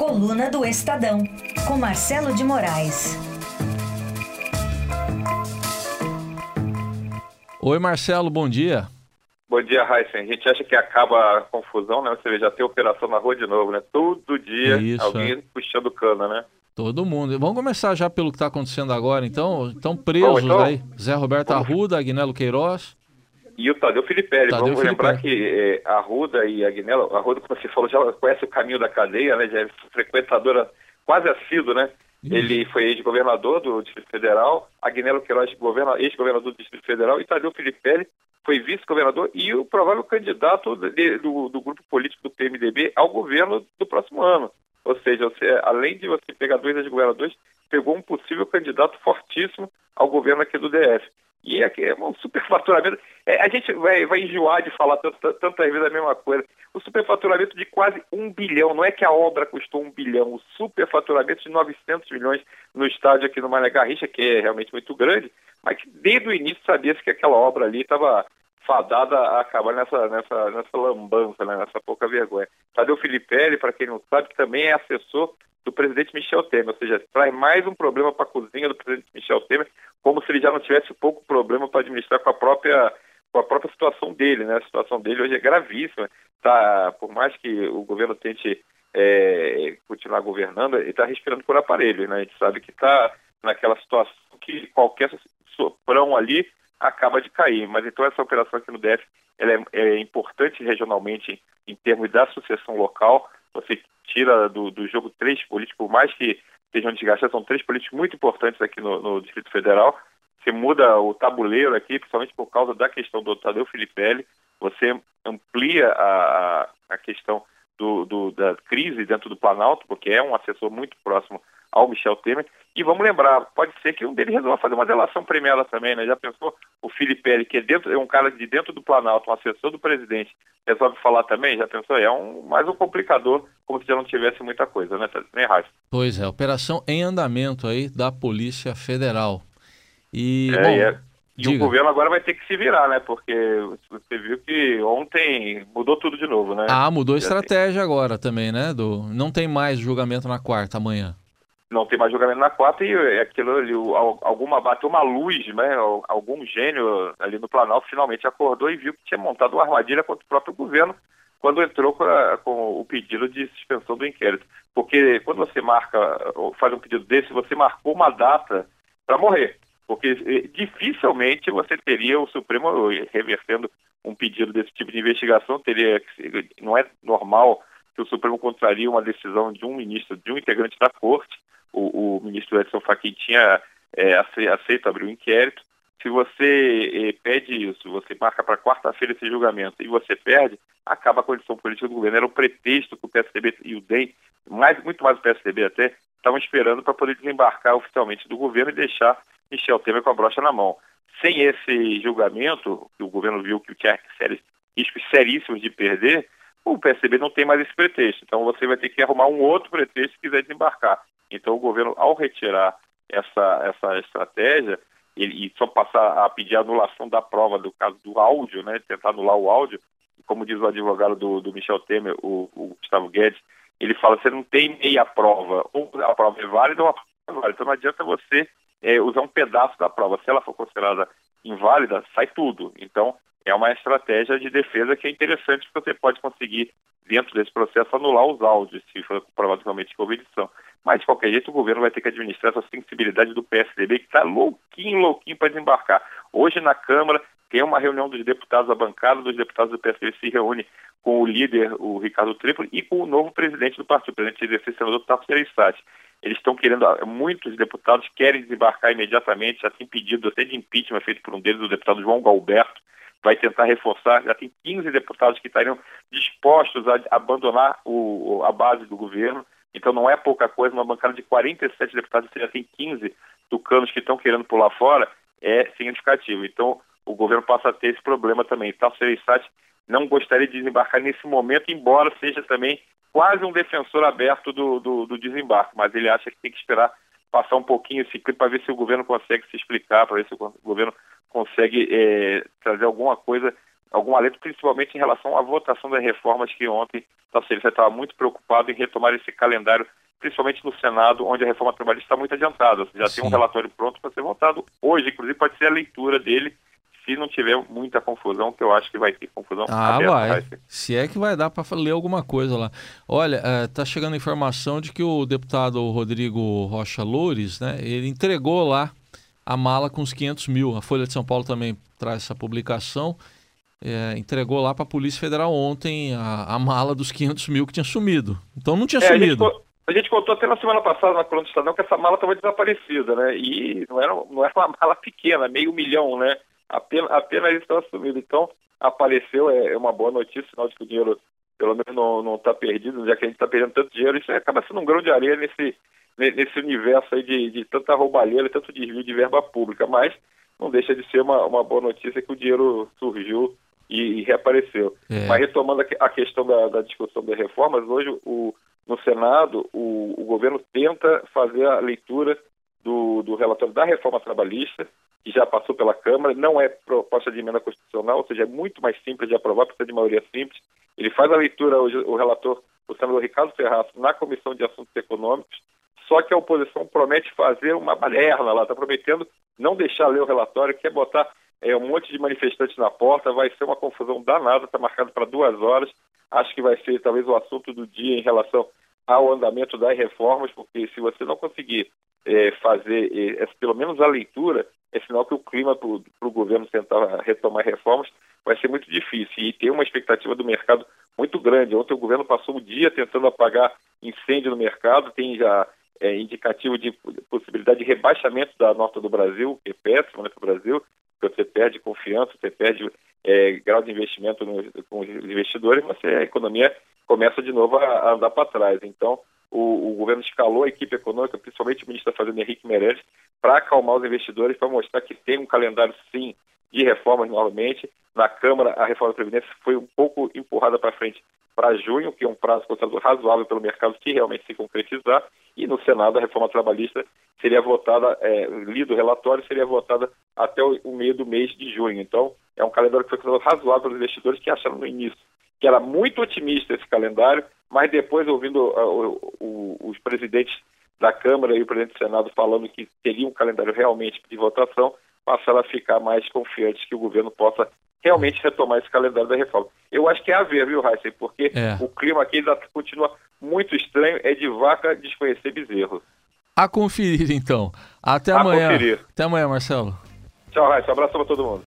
Coluna do Estadão, com Marcelo de Moraes. Oi, Marcelo, bom dia. Bom dia, Heisen. A gente acha que acaba a confusão, né? Você vê, já tem operação na rua de novo, né? Todo dia Isso, alguém é. puxando cana, né? Todo mundo. Vamos começar já pelo que está acontecendo agora, então. Estão presos Bom, então- aí. Zé Roberto Arruda, Agnello Queiroz. E o Tadeu Filipelli. Tadeu Vamos lembrar que é, a Ruda e a Agnello, a Ruda, como você falou, já conhece o caminho da cadeia, né? Já é frequentadora quase assídua, né? Isso. Ele foi ex-governador do Distrito Federal, Agnello Queiroz, governa- ex-governador do Distrito Federal, e Tadeu Filipelli foi vice-governador e o provável candidato de- do, do grupo político do PMDB ao governo do próximo ano. Ou seja, você, além de você pegar dois ex-governadores, pegou um possível candidato fortíssimo ao governo aqui do DF. E é, é um superfaturamento. É, a gente vai, vai enjoar de falar tantas vezes a mesma coisa. O superfaturamento de quase um bilhão. Não é que a obra custou um bilhão. O superfaturamento de 900 milhões no estádio aqui no Mané Garrincha, que é realmente muito grande, mas que desde o início sabia-se que aquela obra ali estava fadada a acabar nessa, nessa, nessa lambança, né, nessa pouca vergonha. Tadeu Filipelli, para quem não sabe, também é assessor do presidente Michel Temer, ou seja, traz mais um problema para a cozinha do presidente Michel Temer, como se ele já não tivesse pouco problema para administrar com a própria com a própria situação dele, né? A situação dele hoje é gravíssima. Tá, por mais que o governo tente é, continuar governando, ele está respirando por aparelho, né? A gente sabe que está naquela situação que qualquer soprão ali acaba de cair. Mas então essa operação aqui no DF ela é, é importante regionalmente em termos da sucessão local. Você tira do, do jogo três políticos, por mais que sejam desgastados, são três políticos muito importantes aqui no, no Distrito Federal. Você muda o tabuleiro aqui, principalmente por causa da questão do Tadeu Filipelli. Você amplia a, a questão do, do, da crise dentro do Planalto, porque é um assessor muito próximo ao Michel Temer. E vamos lembrar, pode ser que um deles resolva fazer uma delação premiada também, né? Já pensou o Filipelli, que é, dentro, é um cara de dentro do Planalto, um assessor do presidente, resolve falar também? Já pensou? É um, mais um complicador, como se já não tivesse muita coisa, né, né Raíssa? Pois é, operação em andamento aí da Polícia Federal. E, É, bom, é- E o governo agora vai ter que se virar, né? Porque você viu que ontem mudou tudo de novo, né? Ah, mudou a estratégia agora também, né? Do... Não tem mais julgamento na quarta amanhã. Não tem mais julgamento na quarta e é aquilo ali, alguma bateu uma luz, né? Al- Algum gênio ali no Planalto finalmente acordou e viu que tinha montado uma armadilha contra o próprio governo quando entrou com, a- com o pedido de suspensão do inquérito. Porque quando você marca, ou faz um pedido desse, você marcou uma data para morrer. Porque eh, dificilmente você teria o Supremo revertendo um pedido desse tipo de investigação, teria não é normal que o Supremo contraria uma decisão de um ministro, de um integrante da corte, o, o ministro Edson Fachin tinha é, ace- aceito abrir o inquérito. Se você eh, pede isso, você marca para quarta-feira esse julgamento e você perde, acaba a condição política do governo. Era o pretexto que o PSDB e o DEM, mais, muito mais o PSDB até, estavam esperando para poder desembarcar oficialmente do governo e deixar Michel Temer com a brocha na mão. Sem esse julgamento, que o governo viu que tinha riscos seríssimos de perder, o PSDB não tem mais esse pretexto. Então você vai ter que arrumar um outro pretexto se quiser desembarcar. Então o governo, ao retirar essa, essa estratégia ele, e só passar a pedir a anulação da prova do caso do áudio, né, tentar anular o áudio, como diz o advogado do, do Michel Temer, o, o Gustavo Guedes, ele fala você não tem meia prova, ou a prova é válida ou a prova é válida. Então não adianta você é, usar um pedaço da prova. Se ela for considerada inválida, sai tudo. Então é uma estratégia de defesa que é interessante porque você pode conseguir, dentro desse processo, anular os áudios, se for provavelmente com edição. Mas, de qualquer jeito, o governo vai ter que administrar essa sensibilidade do PSDB, que está louquinho, louquinho para desembarcar. Hoje, na Câmara, tem uma reunião dos deputados, a bancada dos deputados do PSDB se reúne com o líder, o Ricardo Tripoli, e com o novo presidente do partido, o presidente de exercício, senador Tasso Gereissati. Eles estão querendo, muitos deputados querem desembarcar imediatamente, já tem pedido até de impeachment feito por um deles, o deputado João Galberto, vai tentar reforçar, já tem 15 deputados que estariam dispostos a abandonar o, a base do governo, então não é pouca coisa, uma bancada de 47 deputados, você já tem 15 tucanos que estão querendo pular fora, é significativo. Então o governo passa a ter esse problema também. Tasso Gereissati não gostaria de desembarcar nesse momento, embora seja também quase um defensor aberto do, do, do desembarque, mas ele acha que tem que esperar passar um pouquinho esse clipe para ver se o governo consegue se explicar, para ver se o governo consegue é, trazer alguma coisa algum alento, principalmente em relação à votação das reformas que ontem a Serviço estava muito preocupado em retomar esse calendário, principalmente no Senado, onde a reforma trabalhista está muito adiantada. Já Sim. tem um relatório pronto para ser votado hoje, inclusive pode ser a leitura dele se não tiver muita confusão, que eu acho que vai ter confusão. Ah, vai. se é que vai dar para ler alguma coisa lá. Olha, está é, chegando informação de que o deputado Rodrigo Rocha Loures, né, ele entregou lá a mala com os 500 mil. A Folha de São Paulo também traz essa publicação. É, entregou lá para a Polícia Federal ontem a, a, mala dos 500 mil que tinha sumido. Então não tinha é, sumido. A gente, a gente, contou até na semana passada na coluna do Estadão que essa mala estava desaparecida, né? E não era, não era uma mala pequena, meio milhão, né? Apenas, apenas isso estava sumido. Então apareceu, é, é, uma boa notícia, sinal de que o dinheiro pelo menos não está perdido, já que a gente está perdendo tanto dinheiro. Isso acaba sendo um grão de areia nesse, nesse universo aí de, de tanta roubalheira e tanto desvio de verba pública. Mas não deixa de ser uma, uma boa notícia que o dinheiro surgiu e, e reapareceu. É. Mas retomando a, questão da, da, discussão das reformas, hoje o, no Senado o, o, governo tenta fazer a leitura do, do relatório da reforma trabalhista, que já passou pela Câmara, não é proposta de emenda constitucional, ou seja, é muito mais simples de aprovar, precisa de maioria simples. Ele faz a leitura, hoje, o relator, o senador Ricardo Ferraz, na Comissão de Assuntos Econômicos, só que a oposição promete fazer uma balerna lá, está prometendo não deixar ler o relatório, quer botar é, um monte de manifestantes na porta, vai ser uma confusão danada, está marcado para duas horas. Acho que vai ser talvez o assunto do dia em relação ao andamento das reformas, porque se você não conseguir é, fazer é, pelo menos a leitura, é sinal que o clima para o governo tentar retomar reformas vai ser muito difícil. E tem uma expectativa do mercado muito grande. Ontem o governo passou o dia tentando apagar incêndio no mercado, tem já é, indicativo de possibilidade de rebaixamento da nota do Brasil, que é péssimo né, para o Brasil, porque você perde confiança, você perde é, grau de investimento no, com os investidores, mas a economia começa de novo a, a andar para trás. Então, o, o, governo escalou a equipe econômica, principalmente o ministro da Fazenda Henrique Meirelles, para acalmar os investidores, para mostrar que tem um calendário, sim, de reformas novamente. Na Câmara, a reforma da Previdência foi um pouco empurrada para frente para junho, que é um prazo considerado razoável pelo mercado se realmente se concretizar, e no Senado a reforma trabalhista seria votada, é, lido o relatório, seria votada até o, meio do mês de junho. Então, é um calendário que foi considerado razoável pelos investidores que acharam no início que era muito otimista esse calendário, mas depois, ouvindo uh, o, o, os presidentes da Câmara e o presidente do Senado falando que teria um calendário realmente de votação, passaram a ficar mais confiantes que o governo possa realmente retomar esse calendário da reforma. Eu acho que é a ver, viu, Heisen? Porque é. o clima aqui ainda continua muito estranho, é de vaca desconhecer bezerro. A conferir, então. Até a amanhã. Conferir. Até amanhã, Marcelo. Tchau, Heisen. Um abraço para todo mundo.